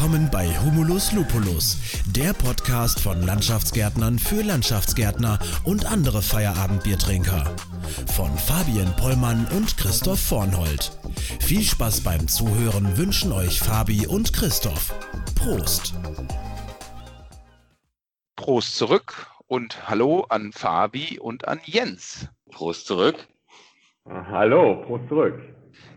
Willkommen bei Humulus Lupulus, der Podcast von Landschaftsgärtnern für Landschaftsgärtner und andere Feierabendbiertrinker. Von Fabian Pollmann und Christoph Vornhold. Viel Spaß beim Zuhören wünschen euch Fabi und Christoph. Prost! Prost zurück und Hallo an Fabi und an Jens. Prost zurück. Hallo, Prost zurück.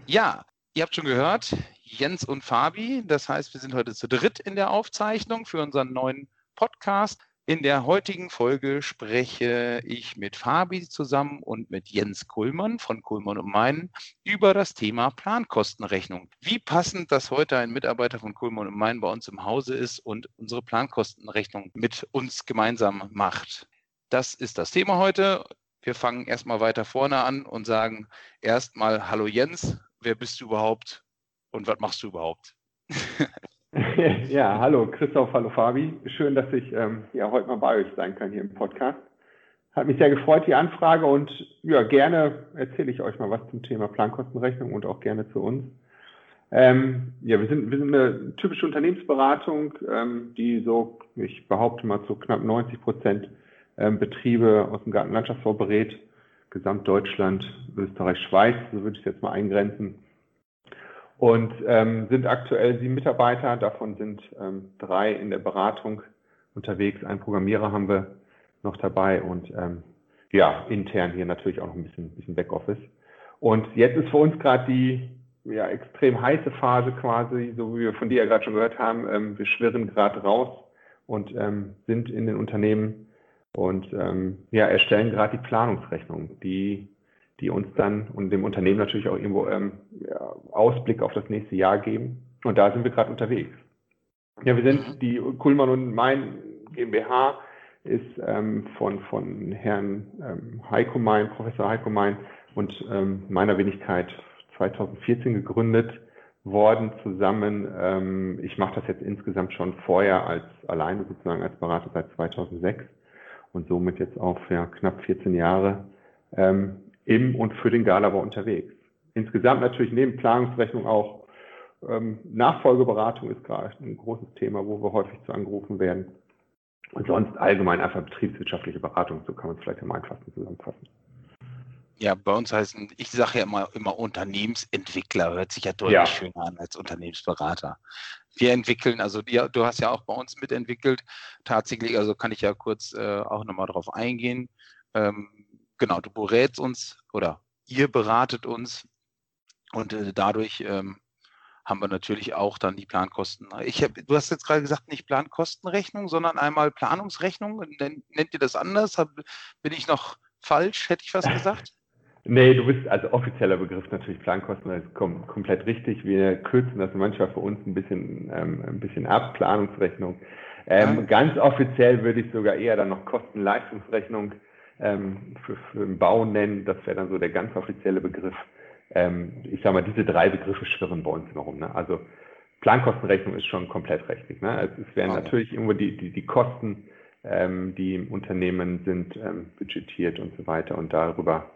Ja, ihr habt schon gehört, Jens und Fabi. Das heißt, wir sind heute zu dritt in der Aufzeichnung für unseren neuen Podcast. In der heutigen Folge spreche ich mit Fabi zusammen und mit Jens Kuhlmann von Kuhlmann und Meinen über das Thema Plankostenrechnung. Wie passend, dass heute ein Mitarbeiter von Kuhlmann und Meinen bei uns im Hause ist und unsere Plankostenrechnung mit uns gemeinsam macht. Das ist das Thema heute. Wir fangen erstmal weiter vorne an und sagen erstmal Hallo Jens, wer bist du überhaupt und was machst du überhaupt? ja, hallo Christoph, hallo Fabi. Schön, dass ich ähm, ja, heute mal bei euch sein kann hier im Podcast. Hat mich sehr gefreut, die Anfrage und ja, gerne erzähle ich euch mal was zum Thema Plankostenrechnung und auch gerne zu uns. Ähm, ja, wir sind, wir sind eine typische Unternehmensberatung, ähm, die so, ich behaupte mal, zu knapp 90 Prozent ähm, Betriebe aus dem Gartenlandschaftsbau berät. Gesamtdeutschland, Österreich, Schweiz, so würde ich es jetzt mal eingrenzen und ähm, sind aktuell sieben Mitarbeiter, davon sind ähm, drei in der Beratung unterwegs, ein Programmierer haben wir noch dabei und ähm, ja, intern hier natürlich auch noch ein bisschen, bisschen Backoffice. Und jetzt ist für uns gerade die ja, extrem heiße Phase quasi, so wie wir von dir ja gerade schon gehört haben. Ähm, wir schwirren gerade raus und ähm, sind in den Unternehmen und ähm, ja, erstellen gerade die Planungsrechnung, die die uns dann und dem Unternehmen natürlich auch irgendwo ähm, Ausblick auf das nächste Jahr geben. Und da sind wir gerade unterwegs. Ja, wir sind die Kuhlmann und Mein GmbH ist ähm, von, von Herrn ähm, Heiko Mein, Professor Heiko Mein und ähm, meiner Wenigkeit 2014 gegründet worden zusammen. Ähm, ich mache das jetzt insgesamt schon vorher als alleine sozusagen als Berater seit 2006 und somit jetzt auch für knapp 14 Jahre ähm, im und für den Galabau unterwegs. Insgesamt natürlich neben Planungsrechnung auch ähm, Nachfolgeberatung ist gerade ein großes Thema, wo wir häufig zu angerufen werden. Und sonst allgemein einfach betriebswirtschaftliche Beratung, so kann man es vielleicht am einfachsten zusammenfassen. Ja, bei uns heißen, ich sage ja immer, immer Unternehmensentwickler, hört sich ja deutlich ja. schöner an als Unternehmensberater. Wir entwickeln, also die, du hast ja auch bei uns mitentwickelt, tatsächlich, also kann ich ja kurz äh, auch nochmal drauf eingehen. Ähm, genau, du berätst uns oder ihr beratet uns und äh, dadurch ähm, haben wir natürlich auch dann die Plankosten. Ich hab, du hast jetzt gerade gesagt, nicht Plankostenrechnung, sondern einmal Planungsrechnung. Nennt ihr das anders? Hab, bin ich noch falsch, hätte ich fast gesagt? Nee, du bist also offizieller Begriff natürlich Plankosten, das ist kom komplett richtig. Wir kürzen das manchmal für uns ein bisschen, ähm, ein bisschen ab, Planungsrechnung. Ähm, ja. Ganz offiziell würde ich sogar eher dann noch Kostenleistungsrechnung ähm, für, für den Bau nennen. Das wäre dann so der ganz offizielle Begriff. Ähm, ich sage mal, diese drei Begriffe schwirren bei uns immer rum. Ne? Also Plankostenrechnung ist schon komplett rechtlich. Ne? Also es werden okay. natürlich irgendwo die, die, die Kosten, ähm, die im Unternehmen sind, ähm, budgetiert und so weiter und darüber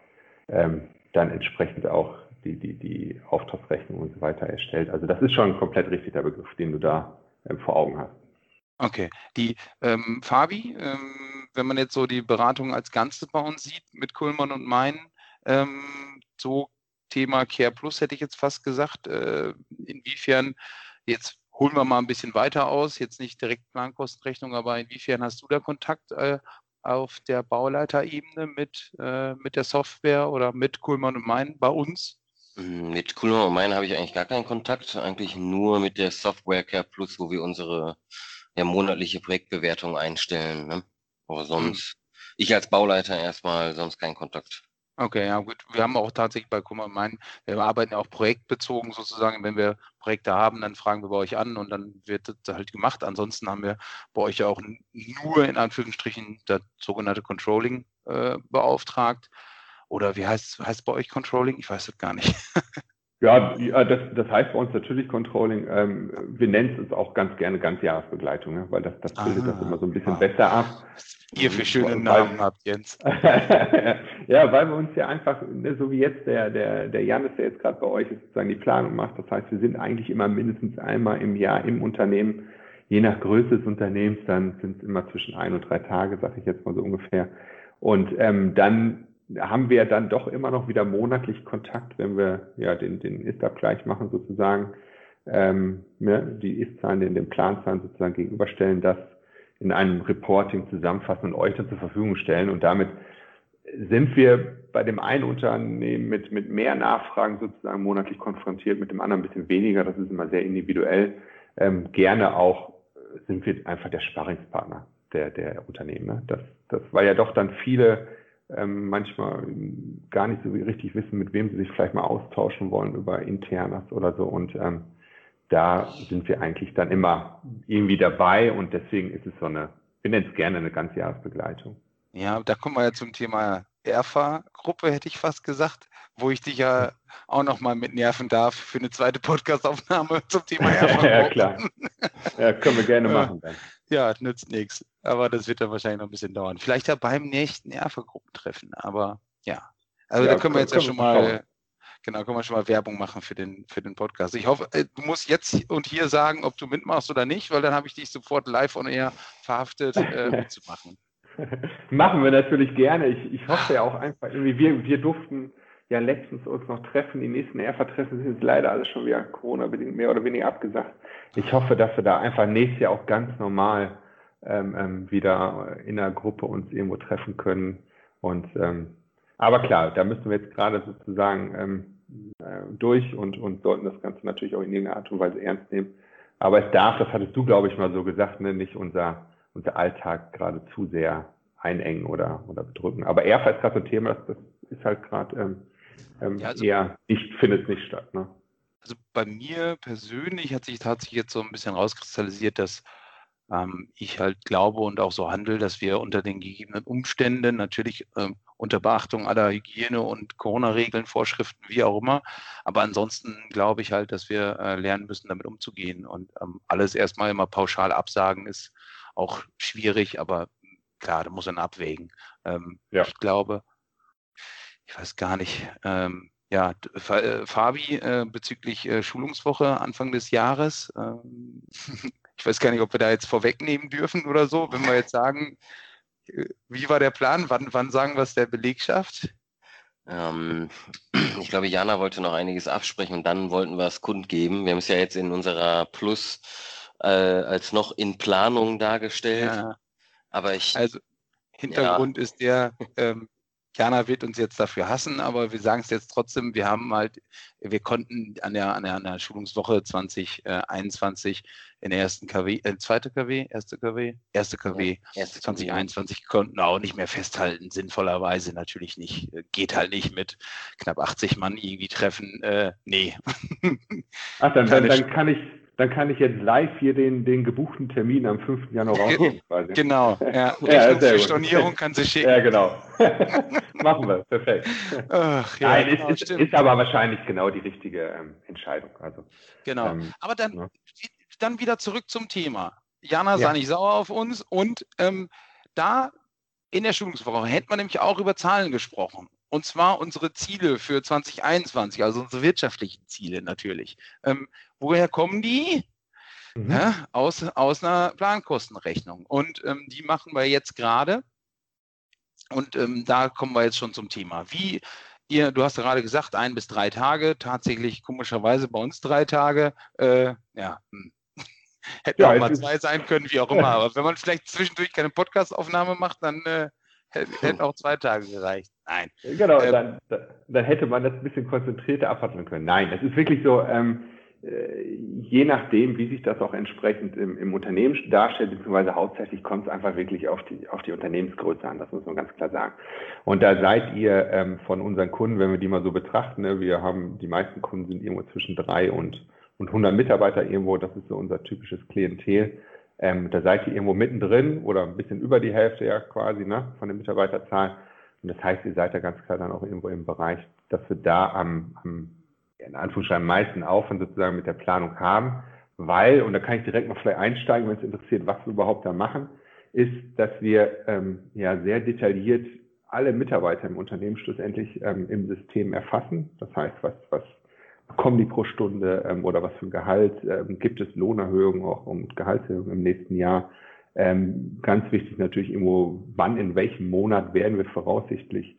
ähm, dann entsprechend auch die, die, die Auftragsrechnung und so weiter erstellt. Also das ist schon ein komplett richtiger Begriff, den du da ähm, vor Augen hast. Okay, die ähm, Fabi, ähm, wenn man jetzt so die Beratung als Ganzes bei uns sieht mit Kuhlmann und Mein, ähm, so Thema Care Plus hätte ich jetzt fast gesagt, äh, inwiefern, jetzt holen wir mal ein bisschen weiter aus, jetzt nicht direkt Plankostenrechnung, aber inwiefern hast du da Kontakt äh, auf der Bauleiterebene mit, äh, mit der Software oder mit Kuhlmann und Mein bei uns? Mit Kuhlmann und Mein habe ich eigentlich gar keinen Kontakt, eigentlich nur mit der Software Care Plus, wo wir unsere ja, monatliche Projektbewertung einstellen. Ne? Aber sonst, mhm. ich als Bauleiter erstmal sonst keinen Kontakt. Okay, ja gut. Wir haben auch tatsächlich bei Kummer meinen, wir arbeiten ja auch projektbezogen sozusagen. Wenn wir Projekte haben, dann fragen wir bei euch an und dann wird das halt gemacht. Ansonsten haben wir bei euch ja auch nur in Anführungsstrichen das sogenannte Controlling äh, beauftragt. Oder wie heißt es bei euch Controlling? Ich weiß es gar nicht. Ja, ja das, das heißt bei uns natürlich Controlling. Ähm, wir nennen es uns auch ganz gerne Ganzjahresbegleitung, ne? weil das, das bildet ah, das immer so ein bisschen wow. besser ab. Ihr für schöne Namen habt, Jens. ja, weil wir uns ja einfach, ne, so wie jetzt der, der, der Janis, der jetzt gerade bei euch ist, sozusagen die Planung macht. Das heißt, wir sind eigentlich immer mindestens einmal im Jahr im Unternehmen. Je nach Größe des Unternehmens, dann sind es immer zwischen ein und drei Tage, sage ich jetzt mal so ungefähr. Und ähm, dann haben wir dann doch immer noch wieder monatlich Kontakt, wenn wir ja den, den Ist-Abgleich machen sozusagen, ähm, ne, die Ist-Zahlen den, den Planzahlen sozusagen gegenüberstellen, das in einem Reporting zusammenfassen und euch dann zur Verfügung stellen. Und damit sind wir bei dem einen Unternehmen mit, mit mehr Nachfragen sozusagen monatlich konfrontiert, mit dem anderen ein bisschen weniger. Das ist immer sehr individuell. Ähm, gerne auch sind wir einfach der Sparringspartner der, der Unternehmen. Ne? Das, das, weil ja doch dann viele ähm, manchmal gar nicht so richtig wissen, mit wem sie sich vielleicht mal austauschen wollen über Internas oder so. Und ähm, da sind wir eigentlich dann immer irgendwie dabei und deswegen ist es so eine, ich nenne es gerne eine ganzjahresbegleitung. Ja, da kommen wir ja zum Thema ERFA-Gruppe, hätte ich fast gesagt, wo ich dich ja auch nochmal mit nerven darf für eine zweite Podcast-Aufnahme zum Thema ERFA. ja, klar. Ja, können wir gerne machen dann. Ja, nützt nichts. Aber das wird dann wahrscheinlich noch ein bisschen dauern. Vielleicht ja beim nächsten ERFA-Gruppentreffen, aber ja. Also ja, da können wir jetzt ja schon mal Genau, können wir schon mal Werbung machen für den, für den Podcast. Ich hoffe, äh, du musst jetzt und hier sagen, ob du mitmachst oder nicht, weil dann habe ich dich sofort live on air verhaftet, äh, mitzumachen. Machen wir natürlich gerne. Ich, ich hoffe ja auch einfach, irgendwie, wir, wir durften ja letztens uns noch treffen. Die nächsten ERFA-Treffen sind jetzt leider alles schon wieder Corona-bedingt mehr oder weniger abgesagt. Ich hoffe, dass wir da einfach nächstes Jahr auch ganz normal ähm, ähm, wieder in der Gruppe uns irgendwo treffen können. Und ähm, aber klar, da müssen wir jetzt gerade sozusagen ähm, äh, durch und, und sollten das Ganze natürlich auch in irgendeiner Art und Weise ernst nehmen. Aber es darf, das hattest du, glaube ich, mal so gesagt, ne, nicht unser, unser Alltag gerade zu sehr einengen oder, oder bedrücken. Aber ERFA ist gerade so ein Thema, das, das ist halt gerade ähm, ähm, ja, also, eher nicht, findet nicht statt. Ne? Also bei mir persönlich hat sich tatsächlich jetzt so ein bisschen rauskristallisiert, dass ähm, ich halt glaube und auch so handle, dass wir unter den gegebenen Umständen natürlich ähm, unter Beachtung aller Hygiene- und Corona-Regeln, Vorschriften, wie auch immer. Aber ansonsten glaube ich halt, dass wir äh, lernen müssen, damit umzugehen. Und ähm, alles erstmal immer pauschal absagen ist auch schwierig, aber klar, da muss man abwägen. Ähm, ja. Ich glaube, ich weiß gar nicht, ähm, ja, äh, Fabi äh, bezüglich äh, Schulungswoche Anfang des Jahres. Ähm, ich weiß gar nicht, ob wir da jetzt vorwegnehmen dürfen oder so, wenn wir jetzt sagen, wie war der Plan? Wann, wann sagen wir es der Belegschaft? Ähm, ich glaube, Jana wollte noch einiges absprechen und dann wollten wir es kundgeben. Wir haben es ja jetzt in unserer Plus äh, als noch in Planung dargestellt. Ja. Aber ich. Also, Hintergrund ja. ist der, ähm, Jana wird uns jetzt dafür hassen, aber wir sagen es jetzt trotzdem, wir haben halt, wir konnten an der, an der, an der Schulungswoche 2021 in der ersten KW, äh, zweite KW, erste KW, erste KW, ja, erste 2021 konnten auch nicht mehr festhalten, sinnvollerweise natürlich nicht, geht halt nicht mit knapp 80 Mann irgendwie treffen, äh, nee. Ach, dann, dann, dann kann ich, dann kann ich jetzt live hier den, den gebuchten Termin am 5. Januar rausgeben. Genau, ja. ja für Stornierung kann sie schicken. Ja, genau. Machen wir, perfekt. Ach, ja, Nein, genau, ist, ist, ist, aber wahrscheinlich genau die richtige ähm, Entscheidung. Also, genau. Ähm, aber dann, ja. dann wieder zurück zum Thema. Jana ja. nicht sauer auf uns und ähm, da in der Schulungswoche hätten wir nämlich auch über Zahlen gesprochen. Und zwar unsere Ziele für 2021, also unsere wirtschaftlichen Ziele natürlich. Woher kommen die? Mhm. Ja, aus, aus einer Plankostenrechnung. Und ähm, die machen wir jetzt gerade. Und ähm, da kommen wir jetzt schon zum Thema. Wie ihr, du hast gerade gesagt, ein bis drei Tage, tatsächlich komischerweise bei uns drei Tage. Äh, ja, hm. hätten ja, auch mal zwei sein können, wie auch immer. Aber wenn man vielleicht zwischendurch keine Podcastaufnahme macht, dann äh, hätten auch zwei Tage gereicht. Nein. Genau, ähm, dann, dann hätte man das ein bisschen konzentrierter abhandeln können. Nein, das ist wirklich so, ähm, äh, je nachdem, wie sich das auch entsprechend im, im Unternehmen darstellt, beziehungsweise hauptsächlich kommt es einfach wirklich auf die, auf die Unternehmensgröße an, das muss man ganz klar sagen. Und da seid ihr ähm, von unseren Kunden, wenn wir die mal so betrachten, ne, wir haben, die meisten Kunden sind irgendwo zwischen drei und, und 100 Mitarbeiter irgendwo, das ist so unser typisches Klientel. Ähm, da seid ihr irgendwo mittendrin oder ein bisschen über die Hälfte ja quasi ne, von der Mitarbeiterzahl. Und das heißt, ihr seid da ganz klar dann auch irgendwo im Bereich, dass wir da am, am in Anführungsstrichen meisten Aufwand sozusagen mit der Planung haben, weil, und da kann ich direkt mal vielleicht einsteigen, wenn es interessiert, was wir überhaupt da machen, ist, dass wir ähm, ja sehr detailliert alle Mitarbeiter im Unternehmen schlussendlich ähm, im System erfassen. Das heißt, was, was bekommen die pro Stunde ähm, oder was für ein Gehalt, ähm, gibt es Lohnerhöhungen auch und Gehaltserhöhungen im nächsten Jahr. Ähm, ganz wichtig natürlich irgendwo, wann, in welchem Monat werden wir voraussichtlich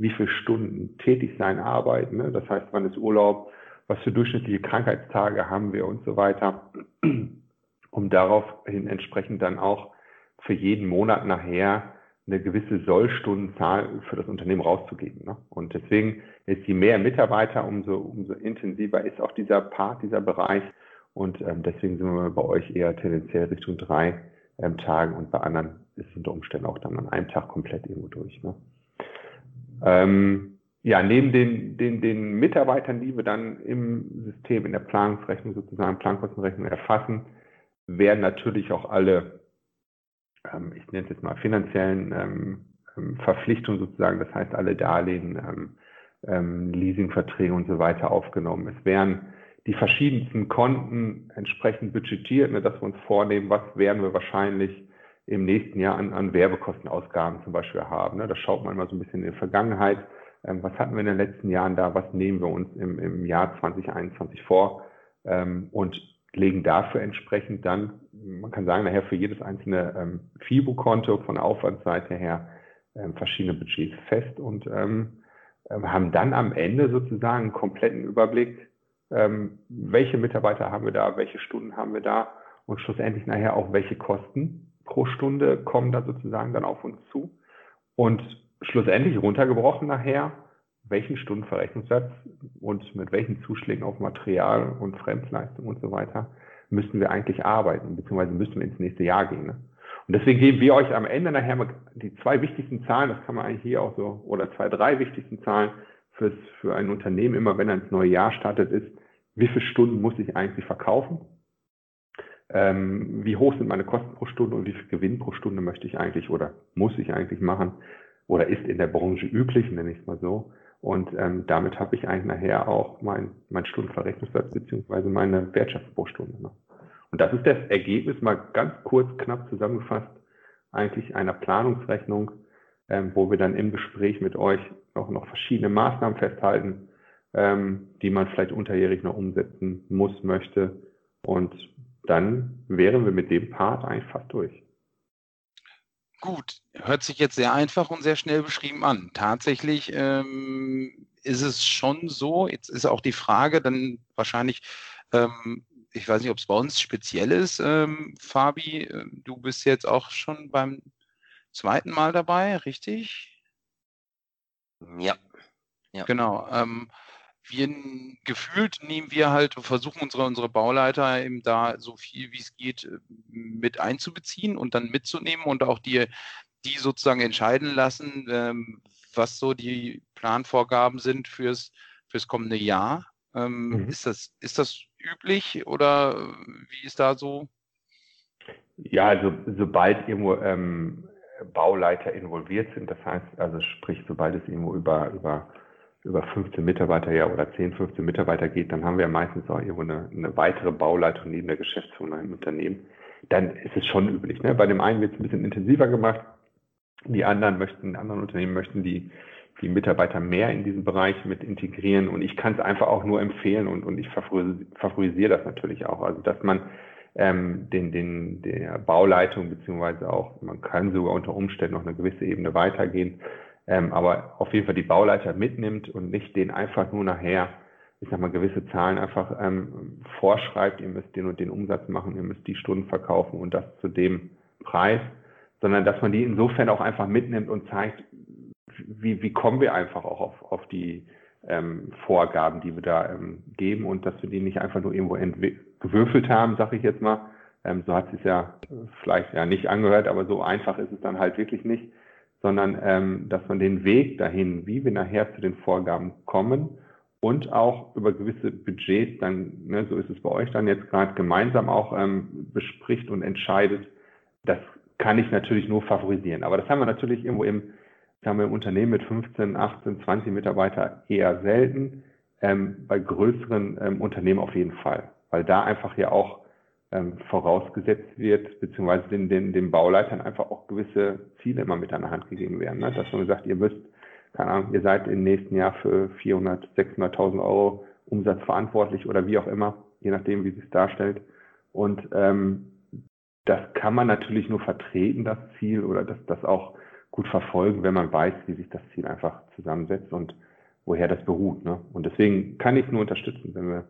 wie viele Stunden tätig sein arbeiten. Ne? Das heißt, wann ist Urlaub, was für durchschnittliche Krankheitstage haben wir und so weiter, um daraufhin entsprechend dann auch für jeden Monat nachher eine gewisse Sollstundenzahl für das Unternehmen rauszugeben. Ne? Und deswegen ist je mehr Mitarbeiter, umso, umso intensiver ist auch dieser Part, dieser Bereich. Und ähm, deswegen sind wir bei euch eher tendenziell Richtung drei ähm, Tagen und bei anderen ist es unter Umständen auch dann an einem Tag komplett irgendwo durch. Ne? Ähm, ja, neben den, den, den Mitarbeitern, die wir dann im System, in der Planungsrechnung sozusagen, Plankostenrechnung erfassen, werden natürlich auch alle, ähm, ich nenne es jetzt mal finanziellen ähm, ähm, Verpflichtungen sozusagen, das heißt alle Darlehen, ähm, ähm, Leasingverträge und so weiter aufgenommen. Es werden die verschiedensten Konten entsprechend budgetiert, ne, dass wir uns vornehmen, was werden wir wahrscheinlich im nächsten Jahr an, an Werbekostenausgaben zum Beispiel haben. Ne? Das schaut man mal so ein bisschen in die Vergangenheit. Ähm, was hatten wir in den letzten Jahren da? Was nehmen wir uns im, im Jahr 2021 vor? Ähm, und legen dafür entsprechend dann, man kann sagen, nachher für jedes einzelne ähm, FIBO-Konto von der Aufwandsseite her ähm, verschiedene Budgets fest und ähm, ähm, haben dann am Ende sozusagen einen kompletten Überblick, ähm, welche Mitarbeiter haben wir da, welche Stunden haben wir da und schlussendlich nachher auch welche Kosten pro Stunde kommen da sozusagen dann auf uns zu. Und schlussendlich runtergebrochen nachher, welchen Stundenverrechnungssatz und mit welchen Zuschlägen auf Material und Fremdleistung und so weiter müssen wir eigentlich arbeiten, beziehungsweise müssen wir ins nächste Jahr gehen. Ne? Und deswegen geben wir euch am Ende nachher mal die zwei wichtigsten Zahlen, das kann man eigentlich hier auch so, oder zwei, drei wichtigsten Zahlen fürs, für ein Unternehmen, immer wenn er ins neue Jahr startet, ist, wie viele Stunden muss ich eigentlich verkaufen? Ähm, wie hoch sind meine Kosten pro Stunde und wie viel Gewinn pro Stunde möchte ich eigentlich oder muss ich eigentlich machen oder ist in der Branche üblich, nenne ich es mal so. Und ähm, damit habe ich eigentlich nachher auch mein, mein Stundenverrechnungssatz beziehungsweise meine Wertschöpfung pro Stunde. Ne? Und das ist das Ergebnis, mal ganz kurz, knapp zusammengefasst, eigentlich einer Planungsrechnung, ähm, wo wir dann im Gespräch mit euch auch noch verschiedene Maßnahmen festhalten, ähm, die man vielleicht unterjährig noch umsetzen muss, möchte. Und dann wären wir mit dem Part eigentlich fast durch. Gut, hört sich jetzt sehr einfach und sehr schnell beschrieben an. Tatsächlich ähm, ist es schon so, jetzt ist auch die Frage dann wahrscheinlich, ähm, ich weiß nicht, ob es bei uns speziell ist, ähm, Fabi, äh, du bist jetzt auch schon beim zweiten Mal dabei, richtig? Ja. ja. Genau. Ähm, wir gefühlt nehmen wir halt, versuchen unsere, unsere Bauleiter eben da so viel wie es geht äh, mit einzubeziehen und dann mitzunehmen und auch die, die sozusagen entscheiden lassen, ähm, was so die Planvorgaben sind fürs, fürs kommende Jahr. Ähm, mhm. ist, das, ist das üblich oder wie ist da so? Ja, also sobald irgendwo ähm, Bauleiter involviert sind, das heißt also sprich, sobald es irgendwo über, über über 15 Mitarbeiter ja oder 10, 15 Mitarbeiter geht, dann haben wir ja meistens auch irgendwo eine, eine weitere Bauleitung neben der Geschäftsführung im Unternehmen. Dann ist es schon üblich. Ne? Bei dem einen wird es ein bisschen intensiver gemacht. Die anderen möchten, anderen Unternehmen möchten die, die Mitarbeiter mehr in diesen Bereich mit integrieren. Und ich kann es einfach auch nur empfehlen und, und ich favorisiere das natürlich auch. Also, dass man ähm, den, den, der Bauleitung beziehungsweise auch, man kann sogar unter Umständen noch eine gewisse Ebene weitergehen, ähm, aber auf jeden Fall die Bauleiter mitnimmt und nicht den einfach nur nachher, ich sag mal, gewisse Zahlen einfach ähm, vorschreibt, ihr müsst den und den Umsatz machen, ihr müsst die Stunden verkaufen und das zu dem Preis, sondern dass man die insofern auch einfach mitnimmt und zeigt, wie, wie kommen wir einfach auch auf, auf die ähm, Vorgaben, die wir da ähm, geben und dass wir die nicht einfach nur irgendwo gewürfelt haben, sage ich jetzt mal. Ähm, so hat es ja vielleicht ja nicht angehört, aber so einfach ist es dann halt wirklich nicht sondern ähm, dass man den Weg dahin, wie wir nachher zu den Vorgaben kommen und auch über gewisse Budgets dann, ne, so ist es bei euch dann jetzt gerade, gemeinsam auch ähm, bespricht und entscheidet. Das kann ich natürlich nur favorisieren. Aber das haben wir natürlich irgendwo im, haben wir im Unternehmen mit 15, 18, 20 Mitarbeiter eher selten. ähm, bei größeren ähm, Unternehmen auf jeden Fall, weil da einfach ja auch ähm, vorausgesetzt wird, beziehungsweise den, den, den Bauleitern einfach auch gewisse Ziele immer mit an der Hand gegeben werden. Ne? Dass man sagt, ihr müsst, keine Ahnung, ihr seid im nächsten Jahr für 400, 600.000 Euro Umsatz verantwortlich oder wie auch immer, je nachdem, wie sich es darstellt. Und ähm, das kann man natürlich nur vertreten, das Ziel, oder das, das auch gut verfolgen, wenn man weiß, wie sich das Ziel einfach zusammensetzt und woher das beruht. Ne? Und deswegen kann ich es nur unterstützen, wenn wir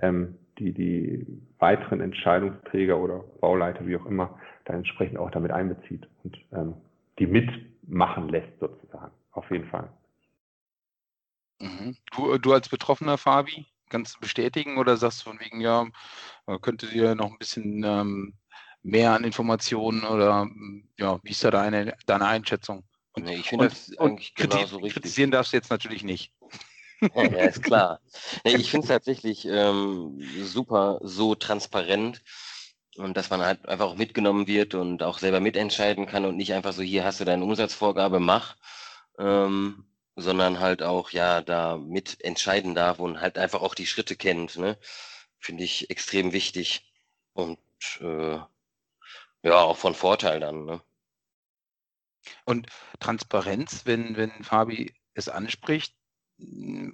ähm, die, die weiteren Entscheidungsträger oder Bauleiter, wie auch immer, da entsprechend auch damit einbezieht und ähm, die mitmachen lässt sozusagen. Auf jeden Fall. Mhm. Du, du als Betroffener, Fabi, kannst du bestätigen oder sagst du von wegen, ja, könntet ihr noch ein bisschen ähm, mehr an Informationen oder ja, wie ist da deine, deine Einschätzung? Und, nee, ich finde das eigentlich genauso richtig. Kritisieren darfst du jetzt natürlich nicht. Ja, ist klar. Nee, ich finde es tatsächlich ähm, super so transparent und dass man halt einfach auch mitgenommen wird und auch selber mitentscheiden kann und nicht einfach so, hier hast du deine Umsatzvorgabe, mach, ähm, sondern halt auch ja da mitentscheiden darf und halt einfach auch die Schritte kennt. Ne? Finde ich extrem wichtig und äh, ja, auch von Vorteil dann. Ne? Und Transparenz, wenn, wenn Fabi es anspricht,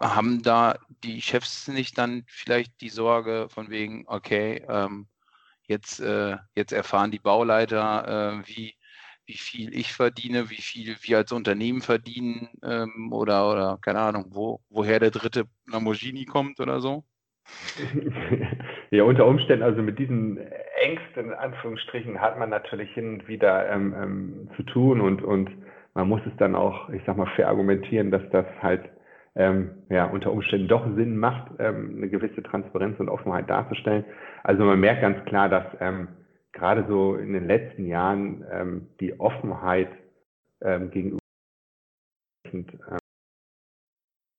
haben da die Chefs nicht dann vielleicht die Sorge von wegen, okay, ähm, jetzt, äh, jetzt erfahren die Bauleiter, äh, wie, wie viel ich verdiene, wie viel wir als Unternehmen verdienen ähm, oder, oder keine Ahnung, wo, woher der dritte Lamborghini kommt oder so? ja, unter Umständen, also mit diesen Ängsten, in Anführungsstrichen, hat man natürlich hin und wieder ähm, ähm, zu tun und, und man muss es dann auch, ich sag mal, verargumentieren, dass das halt ähm, ja, unter Umständen doch Sinn macht, ähm, eine gewisse Transparenz und Offenheit darzustellen. Also man merkt ganz klar, dass ähm, gerade so in den letzten Jahren ähm, die Offenheit ähm, gegenüber ähm,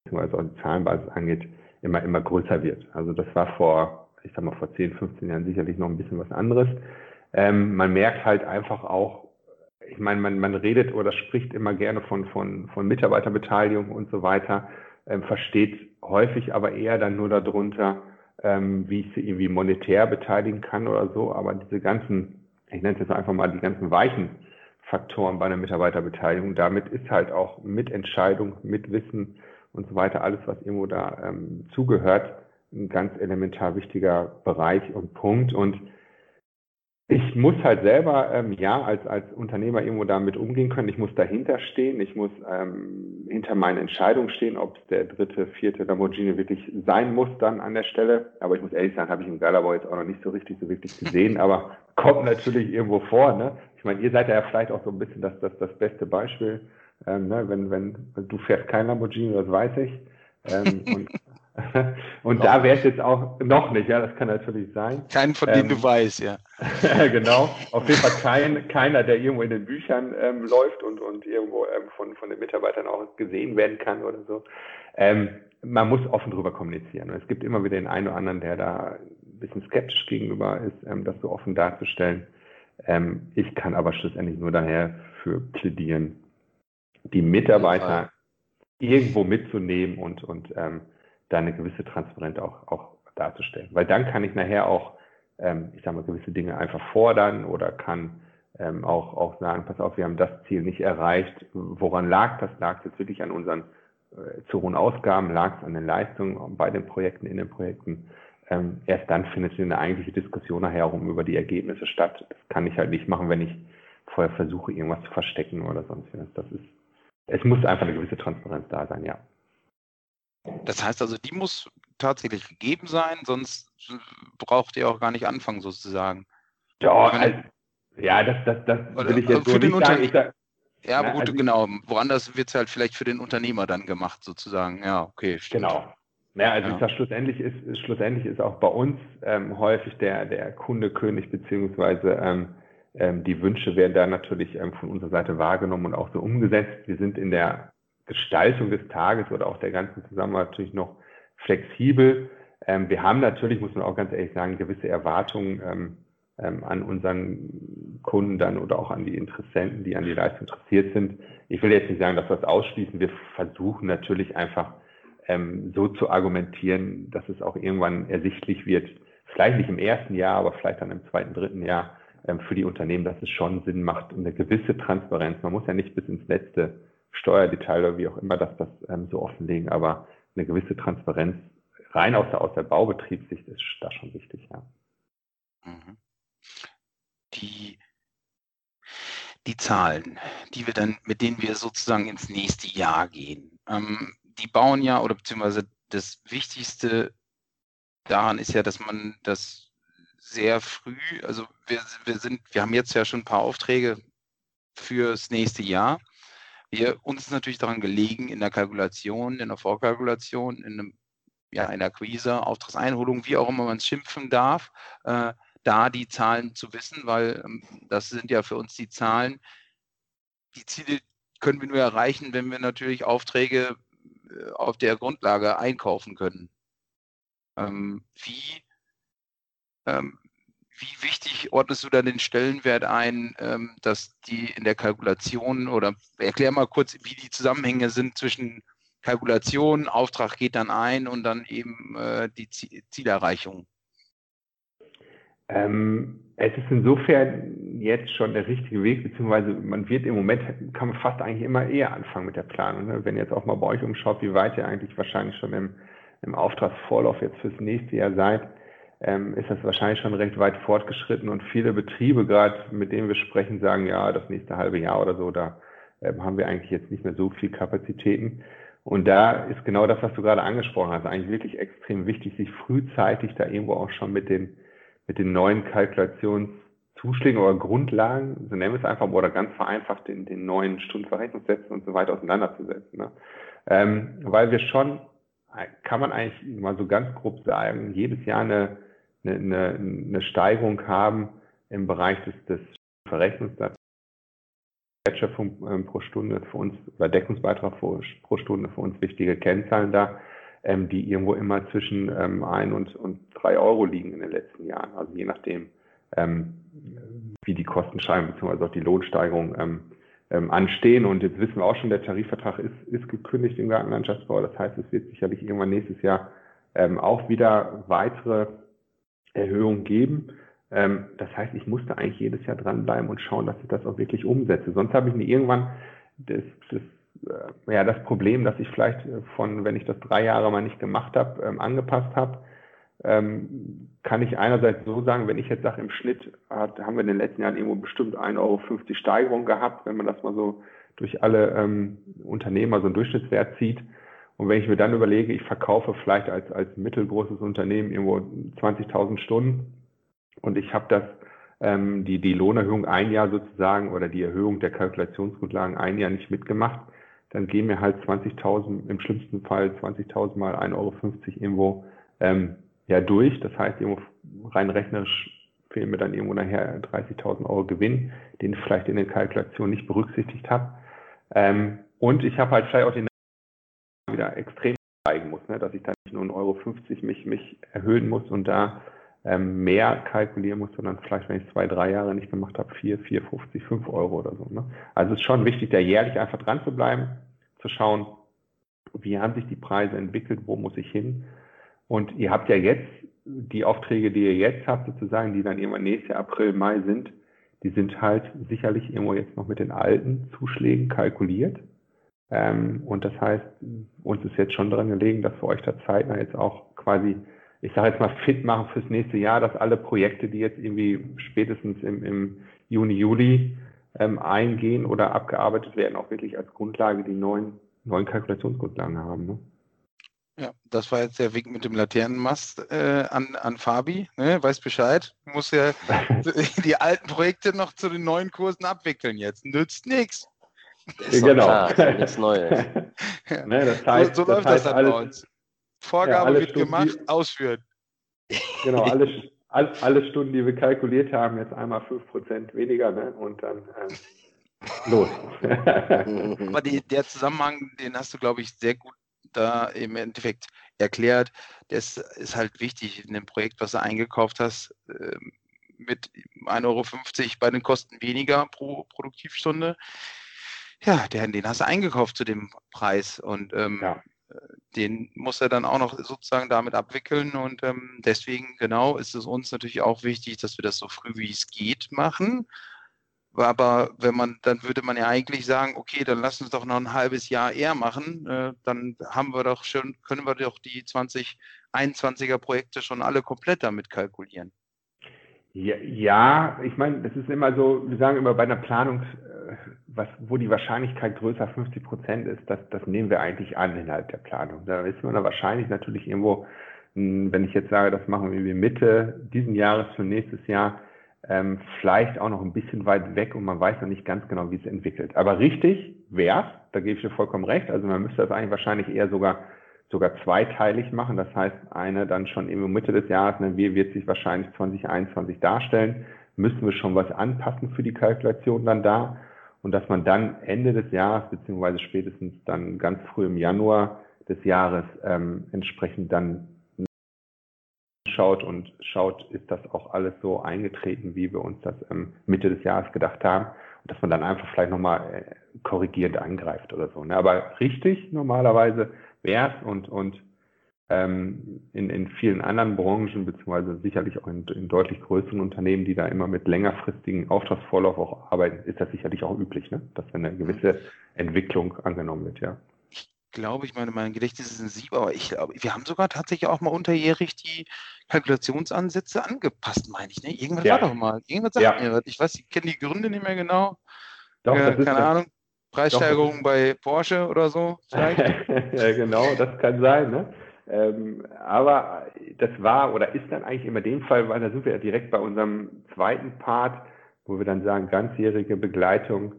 beziehungsweise auch die Zahlenbasis angeht, immer, immer größer wird. Also das war vor, ich sag mal, vor 10, 15 Jahren sicherlich noch ein bisschen was anderes. Ähm, man merkt halt einfach auch, ich meine, man, man redet oder spricht immer gerne von, von, von Mitarbeiterbeteiligung und so weiter ähm, versteht häufig aber eher dann nur darunter, ähm, wie ich sie irgendwie monetär beteiligen kann oder so. Aber diese ganzen, ich nenne es jetzt einfach mal die ganzen weichen Faktoren bei einer Mitarbeiterbeteiligung, damit ist halt auch Mitentscheidung, Mitwissen und so weiter, alles, was irgendwo da ähm, zugehört, ein ganz elementar wichtiger Bereich und Punkt. Und ich muss halt selber, ähm, ja, als, als Unternehmer irgendwo damit umgehen können. Ich muss dahinter stehen. Ich muss ähm, hinter meinen Entscheidungen stehen, ob es der dritte, vierte Lamborghini wirklich sein muss dann an der Stelle. Aber ich muss ehrlich sagen, habe ich im Galabau jetzt auch noch nicht so richtig, so wirklich gesehen. Aber kommt natürlich irgendwo vor. Ne? Ich meine, ihr seid ja vielleicht auch so ein bisschen das, das, das beste Beispiel. Ähm, ne? wenn, wenn du fährst kein Lamborghini, das weiß ich. Ähm, und Und da wäre es jetzt auch noch nicht, ja, das kann natürlich sein. Keinen, von ähm, du weißt, ja. genau, auf jeden Fall kein, keiner, der irgendwo in den Büchern ähm, läuft und, und irgendwo ähm, von, von den Mitarbeitern auch gesehen werden kann oder so. Ähm, man muss offen drüber kommunizieren. Und es gibt immer wieder den einen oder anderen, der da ein bisschen skeptisch gegenüber ist, ähm, das so offen darzustellen. Ähm, ich kann aber schlussendlich nur daher für plädieren, die Mitarbeiter irgendwo mitzunehmen und, und ähm, da eine gewisse Transparenz auch, auch darzustellen. Weil dann kann ich nachher auch, ähm, ich sage mal, gewisse Dinge einfach fordern oder kann ähm, auch, auch sagen, pass auf, wir haben das Ziel nicht erreicht. Woran lag das? Lag es jetzt wirklich an unseren äh, zu hohen Ausgaben? Lag es an den Leistungen bei den Projekten, in den Projekten? Ähm, erst dann findet eine eigentliche Diskussion nachher um über die Ergebnisse statt. Das kann ich halt nicht machen, wenn ich vorher versuche, irgendwas zu verstecken oder sonst was. Das ist, es muss einfach eine gewisse Transparenz da sein, ja. Das heißt also, die muss tatsächlich gegeben sein, sonst braucht ihr auch gar nicht anfangen, sozusagen. Ja, also, ja das, das, das will ich jetzt so nicht sagen. Ich, ja, aber gut, also, genau. Woanders wird es halt vielleicht für den Unternehmer dann gemacht, sozusagen. Ja, okay, stimmt. Genau. Ja, also ja. ich sage, schlussendlich ist, schlussendlich ist auch bei uns ähm, häufig der, der Kunde König, beziehungsweise ähm, ähm, die Wünsche werden da natürlich ähm, von unserer Seite wahrgenommen und auch so umgesetzt. Wir sind in der Gestaltung des Tages oder auch der ganzen Zusammenarbeit natürlich noch flexibel. Ähm, wir haben natürlich, muss man auch ganz ehrlich sagen, gewisse Erwartungen ähm, ähm, an unseren Kunden dann oder auch an die Interessenten, die an die Leistung interessiert sind. Ich will jetzt nicht sagen, dass wir das ausschließen. Wir versuchen natürlich einfach ähm, so zu argumentieren, dass es auch irgendwann ersichtlich wird, vielleicht nicht im ersten Jahr, aber vielleicht dann im zweiten, dritten Jahr ähm, für die Unternehmen, dass es schon Sinn macht, eine gewisse Transparenz. Man muss ja nicht bis ins letzte Steuerdetail oder wie auch immer das, das ähm, so offenlegen, aber eine gewisse Transparenz rein aus der, aus der Baubetriebssicht ist da schon wichtig, ja. Mhm. Die, die Zahlen, die wir dann, mit denen wir sozusagen ins nächste Jahr gehen, ähm, die bauen ja oder beziehungsweise das Wichtigste daran ist ja, dass man das sehr früh, also wir, wir sind, wir haben jetzt ja schon ein paar Aufträge fürs nächste Jahr. Wir, uns ist natürlich daran gelegen, in der Kalkulation, in der Vorkalkulation, in einem, ja, in der Akquise, Auftragseinholung, wie auch immer man es schimpfen darf, äh, da die Zahlen zu wissen, weil ähm, das sind ja für uns die Zahlen. Die Ziele können wir nur erreichen, wenn wir natürlich Aufträge äh, auf der Grundlage einkaufen können. Ähm, wie, ähm, wie wichtig ordnest du da den Stellenwert ein, ähm, dass die in der Kalkulation oder erklär mal kurz, wie die Zusammenhänge sind zwischen Kalkulation, Auftrag geht dann ein und dann eben äh, die Zielerreichung? Ähm, es ist insofern jetzt schon der richtige Weg, beziehungsweise man wird im Moment, kann man fast eigentlich immer eher anfangen mit der Planung. Ne? Wenn ihr jetzt auch mal bei euch umschaut, wie weit ihr eigentlich wahrscheinlich schon im, im Auftragsvorlauf jetzt fürs nächste Jahr seid, ähm, ist das wahrscheinlich schon recht weit fortgeschritten und viele Betriebe, gerade mit denen wir sprechen, sagen, ja, das nächste halbe Jahr oder so, da ähm, haben wir eigentlich jetzt nicht mehr so viel Kapazitäten. Und da ist genau das, was du gerade angesprochen hast, eigentlich wirklich extrem wichtig, sich frühzeitig da irgendwo auch schon mit den mit den neuen Kalkulationszuschlägen oder Grundlagen, so nennen wir es einfach, oder ganz vereinfacht den, den neuen Stundenverrechnungssätzen und so weiter auseinanderzusetzen. Ne? Ähm, weil wir schon, kann man eigentlich mal so ganz grob sagen, jedes Jahr eine, eine, eine Steigerung haben im Bereich des, des Verrechnungssatzes. Wertschöpfung ähm, pro Stunde für uns oder Deckungsbeitrag pro, Stunde für uns wichtige Kennzahlen da ähm, die irgendwo immer zwischen ähm, ein und, und drei Euro liegen in den letzten Jahren. Also je nachdem, ähm, wie die Kostensteigerung bzw. auch die Lohnsteigerung ähm, ähm, anstehen. Und jetzt wissen wir auch schon, der Tarifvertrag ist, ist gekündigt im Gartenlandschaftsbau. Das heißt, es wird sicherlich irgendwann nächstes Jahr ähm, auch wieder weitere Erhöhungen geben. Ähm, das heißt, ich musste eigentlich jedes Jahr dranbleiben und schauen, dass ich das auch wirklich umsetze. Sonst habe ich mir irgendwann das, das äh, ja, das Problem, dass ich vielleicht äh, von, wenn ich das drei Jahre mal nicht gemacht habe, ähm, angepasst habe, ähm, kann ich einerseits so sagen, wenn ich jetzt sage, im Schnitt hat, haben wir in den letzten Jahren irgendwo bestimmt 1,50 Euro Steigerung gehabt, wenn man das mal so durch alle ähm, Unternehmer so einen Durchschnittswert zieht. Und wenn ich mir dann überlege, ich verkaufe vielleicht als, als mittelgroßes Unternehmen irgendwo 20.000 Stunden und ich habe das ähm, die, die Lohnerhöhung ein Jahr sozusagen oder die Erhöhung der Kalkulationsgrundlagen ein Jahr nicht mitgemacht, dann gehen mir halt 20.000, im schlimmsten Fall 20.000 mal 1,50 Euro irgendwo ähm, ja durch. Das heißt, irgendwo rein rechnerisch fehlen mir dann irgendwo nachher 30.000 Euro Gewinn, den ich vielleicht in den Kalkulationen nicht berücksichtigt habe. Ähm, und ich habe halt vielleicht auch den wieder extrem zeigen muss, ne, dass ich dann nicht nur 1,50 Euro mich, mich erhöhen muss und da ähm, mehr kalkulieren muss, sondern vielleicht, wenn ich zwei, drei Jahre nicht gemacht habe, 4, 4, 50, 5 Euro oder so. Ne? Also es ist schon wichtig, da jährlich einfach dran zu bleiben, zu schauen, wie haben sich die Preise entwickelt, wo muss ich hin. Und ihr habt ja jetzt die Aufträge, die ihr jetzt habt, sozusagen, die dann irgendwann nächstes Jahr April, Mai sind, die sind halt sicherlich irgendwo jetzt noch mit den alten Zuschlägen kalkuliert. Ähm, und das heißt, uns ist jetzt schon daran gelegen, dass wir euch da zeitnah jetzt auch quasi ich sage jetzt mal, fit machen fürs nächste Jahr, dass alle Projekte, die jetzt irgendwie spätestens im, im Juni, Juli ähm, eingehen oder abgearbeitet werden, auch wirklich als Grundlage die neuen, neuen Kalkulationsgrundlagen haben. Ne? Ja, das war jetzt der Weg mit dem Laternenmast äh, an, an Fabi. Ne? Weiß Bescheid. Muss ja die alten Projekte noch zu den neuen Kursen abwickeln jetzt. Nützt nichts. Genau. nichts Neues. ja. ne, das heißt, so, so läuft das, heißt, das dann bei uns. Vorgabe ja, wird Stunden, gemacht, ausführen. Genau, alle, alle, Stunden, die wir kalkuliert haben, jetzt einmal 5% weniger ne? und dann ähm, los. Aber die, der Zusammenhang, den hast du, glaube ich, sehr gut da im Endeffekt erklärt. Das ist halt wichtig in dem Projekt, was du eingekauft hast, ähm, mit 1,50 Euro bei den Kosten weniger pro Produktivstunde. Ja, den, den hast du eingekauft zu dem Preis und ähm, ja den muss er dann auch noch sozusagen damit abwickeln. Und ähm, deswegen, genau, ist es uns natürlich auch wichtig, dass wir das so früh wie es geht machen. Aber wenn man, dann würde man ja eigentlich sagen, okay, dann lass uns doch noch ein halbes Jahr eher machen. Äh, dann haben wir doch schon, können wir doch die 2021er Projekte schon alle komplett damit kalkulieren. Ja, ja ich meine, das ist immer so, wir sagen immer bei einer Planung, äh, was, wo die Wahrscheinlichkeit größer 50 Prozent ist, das, das nehmen wir eigentlich an innerhalb der Planung. Da ist man wahrscheinlich natürlich irgendwo, hm, wenn ich jetzt sage, das machen wir Mitte diesen Jahres für nächstes Jahr, ähm, vielleicht auch noch ein bisschen weit weg und man weiß noch nicht ganz genau, wie es entwickelt. Aber richtig wäre da gebe ich dir vollkommen recht. Also man müsste das eigentlich wahrscheinlich eher sogar sogar zweiteilig machen. Das heißt, eine dann schon im Mitte des Jahres, ne, wie wird sich wahrscheinlich 2021 darstellen, müssen wir schon was anpassen für die Kalkulation dann da. Und dass man dann Ende des Jahres, beziehungsweise spätestens dann ganz früh im Januar des Jahres ähm, entsprechend dann schaut und schaut, ist das auch alles so eingetreten, wie wir uns das ähm, Mitte des Jahres gedacht haben. Und dass man dann einfach vielleicht nochmal äh, korrigierend angreift oder so. Ne? Aber richtig normalerweise wäre es und, und ähm, in, in vielen anderen Branchen, beziehungsweise sicherlich auch in, in, deutlich größeren Unternehmen, die da immer mit längerfristigen Auftragsvorlauf auch arbeiten, ist das sicherlich auch üblich, ne? dass eine gewisse Entwicklung angenommen wird, ja glaube, ich meine, mein Gedächtnis ist sensibel, aber ich glaube, wir haben sogar tatsächlich auch mal unterjährig die Kalkulationsansätze angepasst, meine ich. Ne? Irgendwas ja. war doch mal. Irgendwas sagt ja. mir was. Ich weiß, ich kenne die Gründe nicht mehr genau. Doch, äh, keine Ahnung. Preissteigerung bei Porsche oder so ja, genau, das kann sein. Ne? Ähm, aber das war oder ist dann eigentlich immer dem Fall, weil da sind wir ja direkt bei unserem zweiten Part, wo wir dann sagen, ganzjährige Begleitung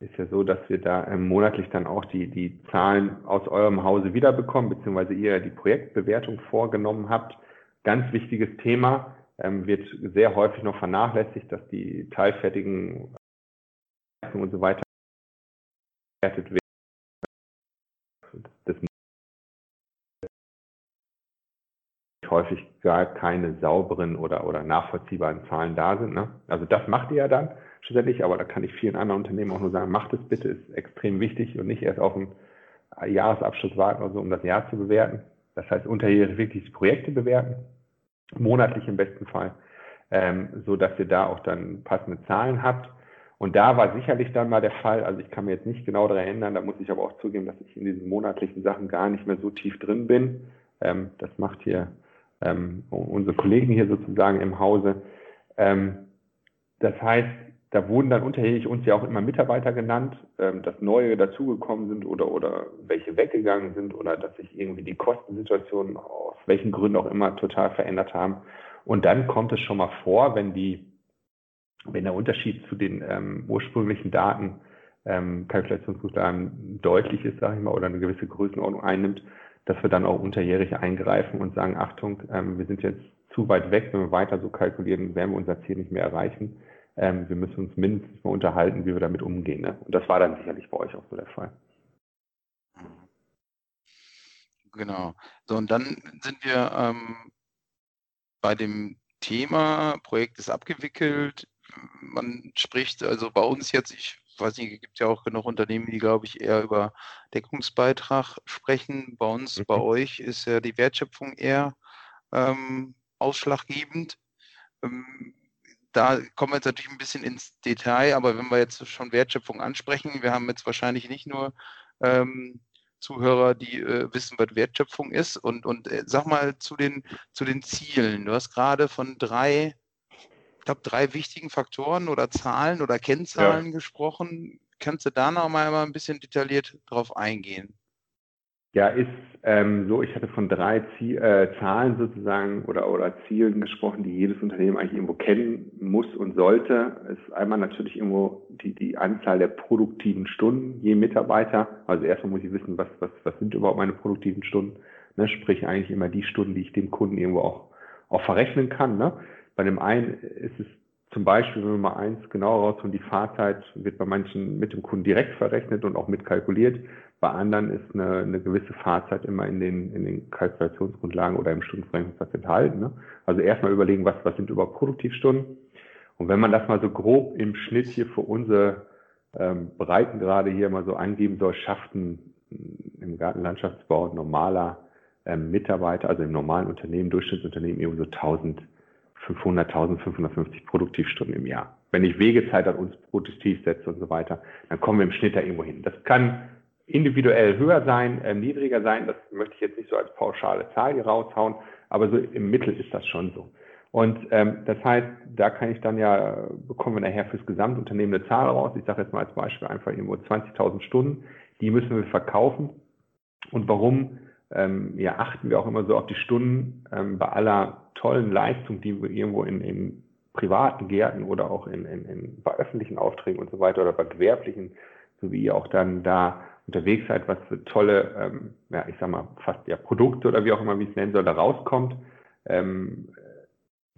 ist ja so, dass wir da ähm, monatlich dann auch die, die Zahlen aus eurem Hause wiederbekommen, beziehungsweise ihr die Projektbewertung vorgenommen habt. Ganz wichtiges Thema, ähm, wird sehr häufig noch vernachlässigt, dass die teilfertigen und so weiter bewertet werden. Häufig gar keine sauberen oder, oder nachvollziehbaren Zahlen da sind. Ne? Also das macht ihr ja dann schlussendlich, aber da kann ich vielen anderen Unternehmen auch nur sagen, macht es bitte, ist extrem wichtig und nicht erst auf einen Jahresabschluss warten oder so, um das Jahr zu bewerten. Das heißt, unterjährig wirklich Projekte bewerten, monatlich im besten Fall, ähm, so dass ihr da auch dann passende Zahlen habt. Und da war sicherlich dann mal der Fall, also ich kann mir jetzt nicht genau daran erinnern, da muss ich aber auch zugeben, dass ich in diesen monatlichen Sachen gar nicht mehr so tief drin bin. Ähm, das macht hier ähm, unsere Kollegen hier sozusagen im Hause. Ähm, das heißt, da wurden dann unterjährig uns ja auch immer Mitarbeiter genannt, ähm, dass neue dazugekommen sind oder, oder welche weggegangen sind oder dass sich irgendwie die Kostensituationen aus welchen Gründen auch immer total verändert haben. Und dann kommt es schon mal vor, wenn die, wenn der Unterschied zu den ähm, ursprünglichen Daten, ähm, Kalkulationsgrundlagen deutlich ist, sage ich mal, oder eine gewisse Größenordnung einnimmt, dass wir dann auch unterjährig eingreifen und sagen, Achtung, ähm, wir sind jetzt zu weit weg, wenn wir weiter so kalkulieren, werden wir unser Ziel nicht mehr erreichen ähm, wir müssen uns mindestens mal unterhalten, wie wir damit umgehen. Ne? Und das war dann sicherlich bei euch auch so der Fall. Genau. So, und dann sind wir ähm, bei dem Thema, Projekt ist abgewickelt. Man spricht also bei uns jetzt, ich weiß nicht, es gibt ja auch genug Unternehmen, die, glaube ich, eher über Deckungsbeitrag sprechen. Bei uns, mhm. bei euch ist ja die Wertschöpfung eher ähm, ausschlaggebend. Ähm, da kommen wir jetzt natürlich ein bisschen ins Detail, aber wenn wir jetzt schon Wertschöpfung ansprechen, wir haben jetzt wahrscheinlich nicht nur ähm, Zuhörer, die äh, wissen, was Wertschöpfung ist. Und, und äh, sag mal zu den, zu den Zielen. Du hast gerade von drei, ich glaube, drei wichtigen Faktoren oder Zahlen oder Kennzahlen ja. gesprochen. Kannst du da noch mal ein bisschen detailliert drauf eingehen? Ja, ist ähm, so, ich hatte von drei Ziel, äh, Zahlen sozusagen oder, oder Zielen gesprochen, die jedes Unternehmen eigentlich irgendwo kennen muss und sollte. Ist einmal natürlich irgendwo die, die Anzahl der produktiven Stunden je Mitarbeiter. Also erstmal muss ich wissen, was, was, was sind überhaupt meine produktiven Stunden. Ne? Sprich eigentlich immer die Stunden, die ich dem Kunden irgendwo auch, auch verrechnen kann. Ne? Bei dem einen ist es zum Beispiel, wenn wir mal eins genauer rausholen, die Fahrzeit wird bei manchen mit dem Kunden direkt verrechnet und auch mitkalkuliert. Bei anderen ist eine, eine gewisse Fahrzeit immer in den, in den Kalkulationsgrundlagen oder im Stundenverrechnungssatz enthalten. Ne? Also erstmal überlegen, was, was sind überhaupt Produktivstunden. Und wenn man das mal so grob im Schnitt hier für unsere ähm, Breitengrade hier mal so angeben soll, schafft ein im Gartenlandschaftsbau normaler ähm, Mitarbeiter, also im normalen Unternehmen, Durchschnittsunternehmen, irgendwo so 1500, 1550 Produktivstunden im Jahr. Wenn ich Wegezeit an uns produktiv setze und so weiter, dann kommen wir im Schnitt da irgendwo hin. Das kann individuell höher sein, äh, niedriger sein. Das möchte ich jetzt nicht so als pauschale Zahl hier raushauen, aber so im Mittel ist das schon so. Und ähm, das heißt, da kann ich dann ja, bekommen wir nachher fürs Gesamtunternehmen eine Zahl raus. Ich sage jetzt mal als Beispiel einfach irgendwo 20.000 Stunden. Die müssen wir verkaufen. Und warum ähm, ja, achten wir auch immer so auf die Stunden ähm, bei aller tollen Leistung, die wir irgendwo in, in privaten Gärten oder auch in, in, in, bei öffentlichen Aufträgen und so weiter oder bei gewerblichen, sowie auch dann da unterwegs seid, was für tolle, ähm, ja, ich sag mal, fast ja Produkte oder wie auch immer, wie es nennen soll, da rauskommt, ähm,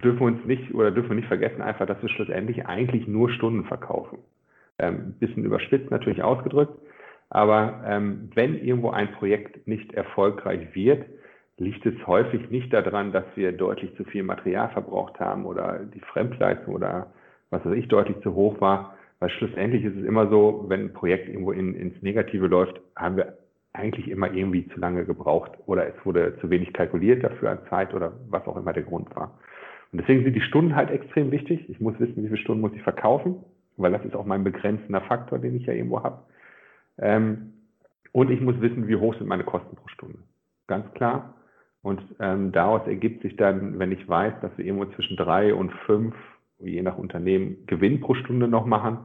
dürfen wir uns nicht oder dürfen wir nicht vergessen einfach, dass wir schlussendlich eigentlich nur Stunden verkaufen. Ähm, bisschen überspitzt natürlich ausgedrückt, aber ähm, wenn irgendwo ein Projekt nicht erfolgreich wird, liegt es häufig nicht daran, dass wir deutlich zu viel Material verbraucht haben oder die Fremdleistung oder was weiß ich deutlich zu hoch war, weil schlussendlich ist es immer so, wenn ein Projekt irgendwo in, ins Negative läuft, haben wir eigentlich immer irgendwie zu lange gebraucht oder es wurde zu wenig kalkuliert dafür an Zeit oder was auch immer der Grund war. Und deswegen sind die Stunden halt extrem wichtig. Ich muss wissen, wie viele Stunden muss ich verkaufen, weil das ist auch mein begrenzender Faktor, den ich ja irgendwo habe. Ähm, und ich muss wissen, wie hoch sind meine Kosten pro Stunde. Ganz klar. Und ähm, daraus ergibt sich dann, wenn ich weiß, dass wir irgendwo zwischen drei und fünf, je nach Unternehmen, Gewinn pro Stunde noch machen,